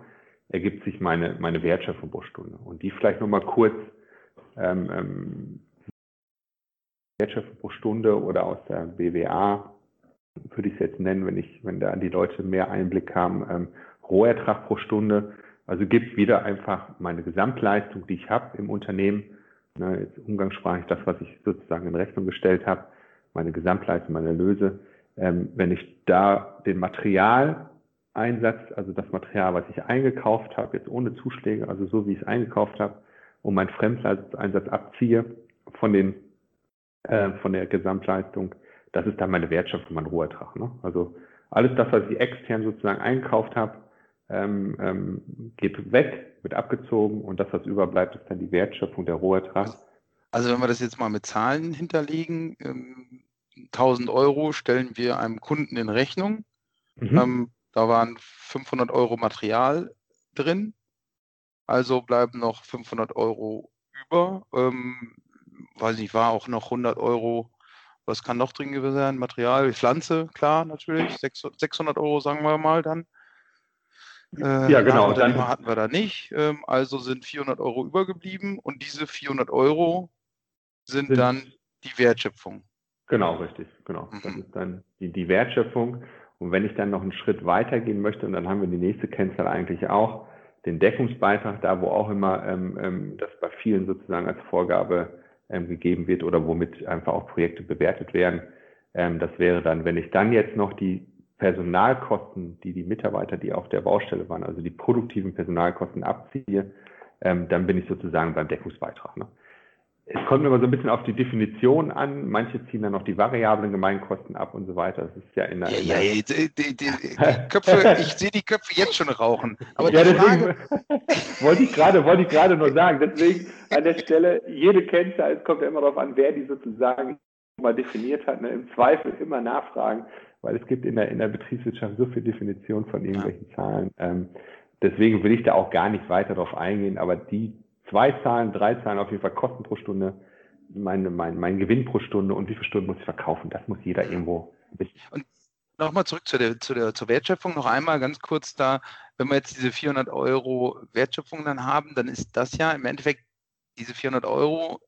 ergibt sich meine, meine Wertschöpfung pro Stunde. Und die vielleicht nochmal kurz ähm, ähm, Wertschöpfung pro Stunde oder aus der BWA würde ich es jetzt nennen, wenn ich, wenn da die Leute mehr Einblick haben, ähm, Rohertrag pro Stunde. Also gibt wieder einfach meine Gesamtleistung, die ich habe im Unternehmen, ne, umgangssprachlich das, was ich sozusagen in Rechnung gestellt habe, meine Gesamtleistung, meine Erlöse. Ähm, wenn ich da den Materialeinsatz, also das Material, was ich eingekauft habe, jetzt ohne Zuschläge, also so wie ich es eingekauft habe, und meinen Fremdeinsatz abziehe von den äh, von der Gesamtleistung, das ist dann meine Wertschöpfung, mein Rohertrag. Ne? Also alles das, was ich extern sozusagen eingekauft habe, ähm, ähm, geht weg, wird abgezogen und das, was überbleibt, ist dann die Wertschöpfung, der Rohertrag. Also wenn wir das jetzt mal mit Zahlen hinterlegen, ähm, 1000 Euro stellen wir einem Kunden in Rechnung. Mhm. Ähm, da waren 500 Euro Material drin, also bleiben noch 500 Euro über. Ähm, weiß nicht, war auch noch 100 Euro was kann noch drin gewesen sein? Material, Pflanze, klar, natürlich. 600 Euro, sagen wir mal dann. Äh, ja, genau. Dann hatten wir da nicht. Ähm, also sind 400 Euro übergeblieben und diese 400 Euro sind, sind dann die Wertschöpfung. Genau, richtig. Genau. Mhm. Das ist dann die, die Wertschöpfung. Und wenn ich dann noch einen Schritt weiter gehen möchte, und dann haben wir die nächste Kennzahl eigentlich auch, den Deckungsbeitrag, da wo auch immer ähm, ähm, das bei vielen sozusagen als Vorgabe ähm, gegeben wird oder womit einfach auch Projekte bewertet werden. Ähm, das wäre dann, wenn ich dann jetzt noch die Personalkosten, die die Mitarbeiter, die auf der Baustelle waren, also die produktiven Personalkosten abziehe, ähm, dann bin ich sozusagen beim Deckungsbeitrag. Ne? Es kommt immer so ein bisschen auf die Definition an. Manche ziehen dann noch die variablen Gemeinkosten ab und so weiter. Das ist ja in der. Ja, ja, die, die, die, Köpfe, ich sehe die Köpfe jetzt schon rauchen. Aber ja, deswegen wollte ich gerade, wollte ich gerade nur sagen. Deswegen an der Stelle, jede Kennzahl, es kommt ja immer darauf an, wer die sozusagen mal definiert hat. Ne? Im Zweifel immer nachfragen, weil es gibt in der, in der Betriebswirtschaft so viel Definition von irgendwelchen ja. Zahlen. Ähm, deswegen will ich da auch gar nicht weiter darauf eingehen, aber die zwei Zahlen, drei Zahlen auf jeden Fall Kosten pro Stunde, mein, mein, mein Gewinn pro Stunde und wie viele Stunden muss ich verkaufen. Das muss jeder irgendwo wissen. Und nochmal zurück zu der, zu der zur Wertschöpfung, noch einmal ganz kurz da, wenn wir jetzt diese 400 Euro Wertschöpfung dann haben, dann ist das ja im Endeffekt diese 400 Euro,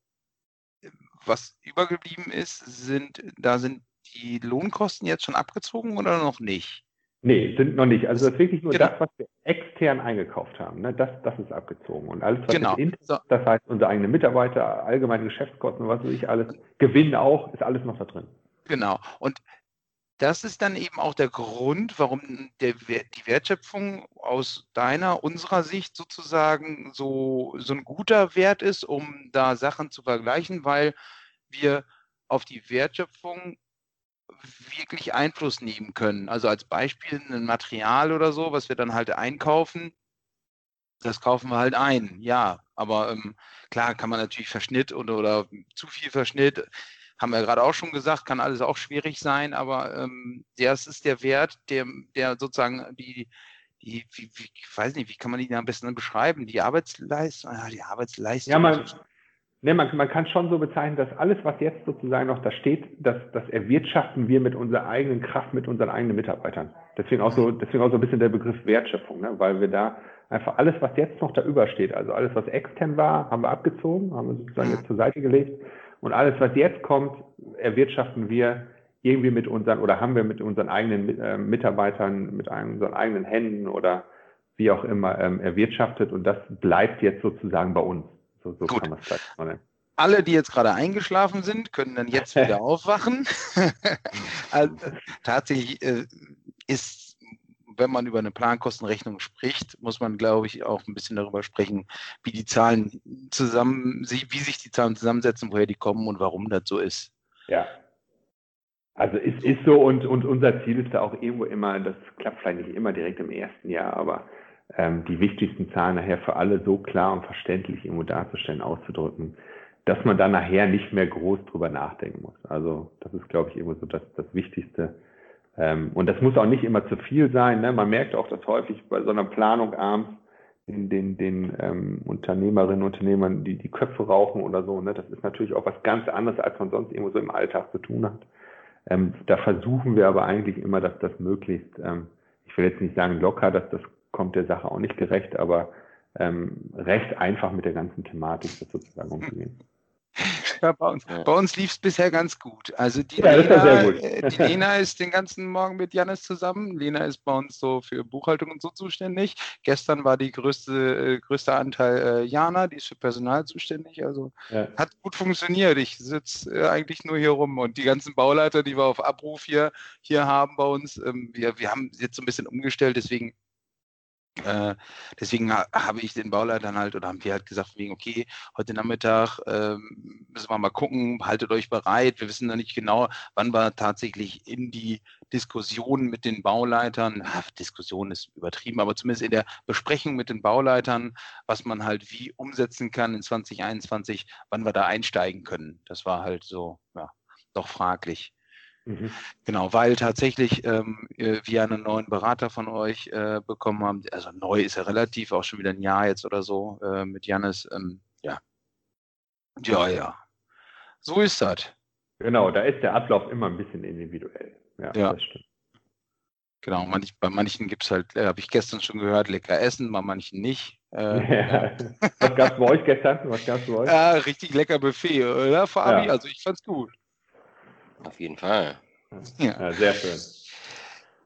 was übergeblieben ist, sind, da sind die Lohnkosten jetzt schon abgezogen oder noch nicht? Nee, sind noch nicht. Also das ist wirklich nur genau. das, was wir extern eingekauft haben. Ne? Das, das ist abgezogen. Und alles, was genau. intern, so. das heißt unsere eigenen Mitarbeiter, allgemeine Geschäftskosten, was weiß ich alles, Gewinn auch, ist alles noch da drin. Genau. Und das ist dann eben auch der Grund, warum der, die Wertschöpfung aus deiner, unserer Sicht sozusagen so, so ein guter Wert ist, um da Sachen zu vergleichen, weil wir auf die Wertschöpfung wirklich Einfluss nehmen können. Also als Beispiel ein Material oder so, was wir dann halt einkaufen. das kaufen wir halt ein, ja. Aber ähm, klar kann man natürlich Verschnitt oder, oder zu viel Verschnitt, haben wir gerade auch schon gesagt, kann alles auch schwierig sein, aber ähm, das ist der Wert, der, der sozusagen die, die, wie, wie, ich weiß nicht, wie kann man ihn am besten beschreiben? Die Arbeitsleistung, ja, die Arbeitsleistung. Ja, man, ne, man, man kann schon so bezeichnen, dass alles, was jetzt sozusagen noch da steht, das, das erwirtschaften wir mit unserer eigenen Kraft, mit unseren eigenen Mitarbeitern. Deswegen auch so, deswegen auch so ein bisschen der Begriff Wertschöpfung, ne? weil wir da einfach alles, was jetzt noch da übersteht, also alles, was extern war, haben wir abgezogen, haben wir sozusagen jetzt zur Seite gelegt. Und alles, was jetzt kommt, erwirtschaften wir irgendwie mit unseren oder haben wir mit unseren eigenen äh, Mitarbeitern, mit unseren eigenen Händen oder wie auch immer ähm, erwirtschaftet und das bleibt jetzt sozusagen bei uns. So, so kann man es nennen. Alle, die jetzt gerade eingeschlafen sind, können dann jetzt wieder aufwachen. also, tatsächlich äh, ist, wenn man über eine Plankostenrechnung spricht, muss man, glaube ich, auch ein bisschen darüber sprechen, wie die Zahlen zusammen, wie sich die Zahlen zusammensetzen, woher die kommen und warum das so ist. Ja, also ist, ist so und, und unser Ziel ist da auch irgendwo immer, das klappt vielleicht nicht immer direkt im ersten Jahr, aber ähm, die wichtigsten Zahlen nachher für alle so klar und verständlich irgendwo darzustellen, auszudrücken, dass man da nachher nicht mehr groß drüber nachdenken muss. Also das ist, glaube ich, irgendwo so das, das Wichtigste. Ähm, und das muss auch nicht immer zu viel sein. Ne? Man merkt auch, dass häufig bei so einer Planung abends den, den, den ähm, Unternehmerinnen und Unternehmern die, die Köpfe rauchen oder so. Ne? Das ist natürlich auch was ganz anderes, als man sonst irgendwo so im Alltag zu tun hat. Ähm, da versuchen wir aber eigentlich immer, dass das möglichst, ähm, ich will jetzt nicht sagen locker, dass das kommt der Sache auch nicht gerecht, aber ähm, recht einfach mit der ganzen Thematik sozusagen umzugehen. Ja, bei uns, ja. uns lief es bisher ganz gut. Also die, ja, Lena, äh, die Lena ist den ganzen Morgen mit Janis zusammen. Lena ist bei uns so für Buchhaltung und so zuständig. Gestern war die größte, äh, größte Anteil äh, Jana, die ist für Personal zuständig. Also ja. hat gut funktioniert. Ich sitze äh, eigentlich nur hier rum und die ganzen Bauleiter, die wir auf Abruf hier, hier haben bei uns, ähm, wir, wir haben jetzt so ein bisschen umgestellt, deswegen äh, deswegen ha habe ich den Bauleitern halt oder haben wir halt gesagt, wegen, okay, heute Nachmittag ähm, müssen wir mal gucken, haltet euch bereit. Wir wissen noch nicht genau, wann wir tatsächlich in die Diskussion mit den Bauleitern, ach, Diskussion ist übertrieben, aber zumindest in der Besprechung mit den Bauleitern, was man halt wie umsetzen kann in 2021, wann wir da einsteigen können. Das war halt so, ja, doch fraglich. Mhm. Genau, weil tatsächlich ähm, wir einen neuen Berater von euch äh, bekommen haben. Also neu ist er relativ, auch schon wieder ein Jahr jetzt oder so äh, mit Janis. Ähm, ja. Ja, ja. So ist das. Genau, da ist der Ablauf immer ein bisschen individuell. Ja, ja. das stimmt. Genau, manch, bei manchen gibt es halt, äh, habe ich gestern schon gehört, lecker Essen, bei manchen nicht. Äh, ja. Was gab es bei euch gestern? Was gab's bei euch? Ja, richtig lecker Buffet, oder Fabi? Ja. Also ich fand's gut. Auf jeden Fall. Ja, ja sehr schön.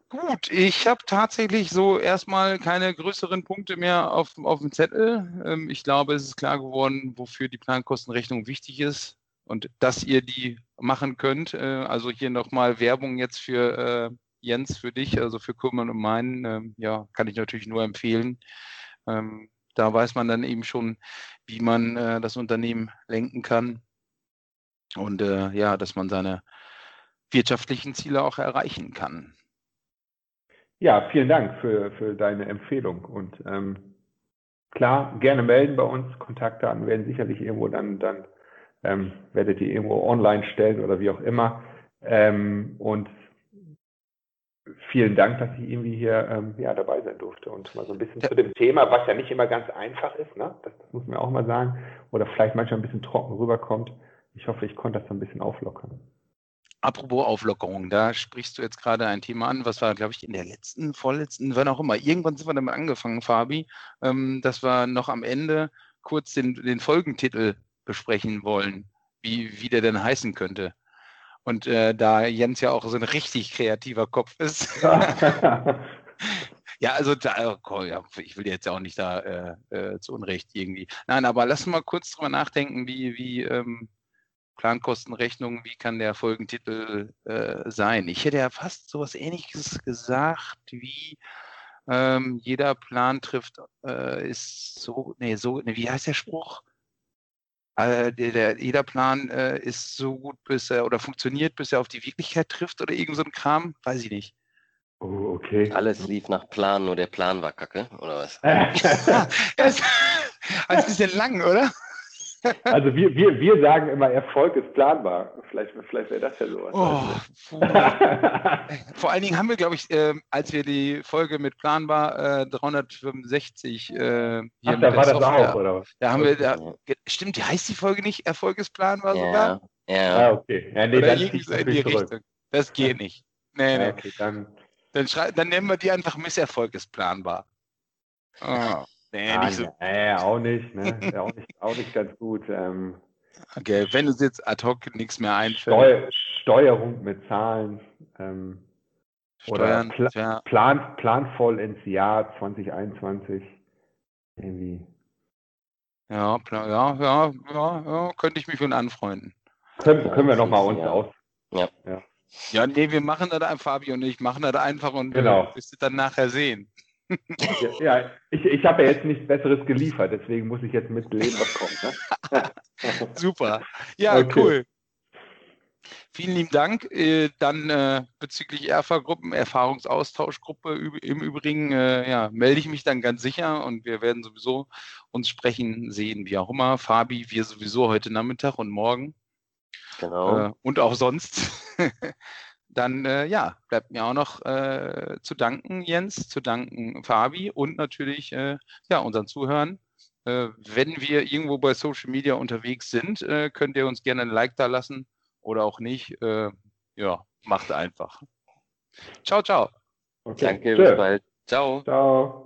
Gut, ich habe tatsächlich so erstmal keine größeren Punkte mehr auf, auf dem Zettel. Ähm, ich glaube, es ist klar geworden, wofür die Plankostenrechnung wichtig ist und dass ihr die machen könnt. Äh, also hier nochmal Werbung jetzt für äh, Jens, für dich, also für Kummern und meinen. Ähm, ja, kann ich natürlich nur empfehlen. Ähm, da weiß man dann eben schon, wie man äh, das Unternehmen lenken kann. Und ja, dass man seine wirtschaftlichen Ziele auch erreichen kann. Ja, vielen Dank für, für deine Empfehlung. Und ähm, klar, gerne melden bei uns. Kontaktdaten werden sicherlich irgendwo dann, dann ähm, werdet ihr irgendwo online stellen oder wie auch immer. Ähm, und vielen Dank, dass ich irgendwie hier ähm, ja, dabei sein durfte und mal so ein bisschen ja. zu dem Thema, was ja nicht immer ganz einfach ist, ne? das, das muss man auch mal sagen, oder vielleicht manchmal ein bisschen trocken rüberkommt. Ich hoffe, ich konnte das so ein bisschen auflockern. Apropos Auflockerung, da sprichst du jetzt gerade ein Thema an, was war, glaube ich, in der letzten, vorletzten, wann auch immer. Irgendwann sind wir damit angefangen, Fabi, ähm, dass wir noch am Ende kurz den, den Folgentitel besprechen wollen, wie, wie der denn heißen könnte. Und äh, da Jens ja auch so ein richtig kreativer Kopf ist. ja, also da, oh, ja, ich will dir jetzt ja auch nicht da äh, äh, zu Unrecht irgendwie. Nein, aber lass mal kurz drüber nachdenken, wie, wie, ähm, Plankostenrechnung, wie kann der Folgentitel äh, sein? Ich hätte ja fast so etwas Ähnliches gesagt wie ähm, jeder Plan trifft, äh, ist so, nee, so, nee, wie heißt der Spruch? Äh, der, der, jeder Plan äh, ist so gut, bis er oder funktioniert, bis er auf die Wirklichkeit trifft oder irgend so ein Kram, weiß ich nicht. Oh, okay. Alles lief nach Plan, nur der Plan war kacke, oder was? das, das ist ein bisschen lang, oder? Also wir, wir, wir sagen immer, Erfolg ist planbar. Vielleicht, vielleicht wäre das ja sowas. Oh, Vor allen Dingen haben wir, glaube ich, äh, als wir die Folge mit planbar äh, 365 äh, hier Ach, da war das auch, oder was? Da haben wir, da, stimmt, die heißt die Folge nicht Erfolg ist planbar ja, sogar? Ja. Ah, okay. Ja, nee, Oder dann irgendwie so in die zurück. Richtung. Das geht nicht. Nee, Ja, nee. okay, dann, Dann, dann nennen wir die einfach Misserfolg ist planbar. Oh, nee, ah, nicht so. nee, auch nicht, ne? Ja auch nicht, auch nicht ganz gut. Ähm, Okay, wenn uns jetzt ad hoc nichts mehr einfällt. Steu Steuerung mit Zahlen. Ähm, Steuern, oder Pla ja. Plan planvoll ins Jahr 2021. Irgendwie. Ja, ja, ja, ja, ja, könnte ich mich schon anfreunden. Können, können wir nochmal uns Ja. aus. Ja, nee, wir machen das einfach, Fabi und ich machen das einfach und Genau. wirst du dann nachher sehen. Ja, ja ich, ich habe ja jetzt nichts Besseres geliefert, deswegen muss ich jetzt mit leben, was kommt. Ne? Super. Ja, Okay. cool. Vielen lieben Dank. Äh, Dann äh, bezüglich ERFA-Gruppen, Erfahrungsaustauschgruppe im Übrigen, äh, ja, melde ich mich dann ganz sicher und wir werden sowieso uns sprechen, sehen, wie auch immer. Fabi, wir sowieso heute Nachmittag und morgen Genau. äh, und auch sonst. Dann äh, ja, bleibt mir auch noch äh, zu danken, Jens, zu danken, Fabi und natürlich äh, ja, unseren Zuhörern. Äh, wenn wir irgendwo bei Social Media unterwegs sind, äh, könnt ihr uns gerne ein Like da lassen oder auch nicht. Äh, ja, macht einfach. Ciao, ciao. Okay. Danke, Tschö. bis bald. Ciao. Ciao.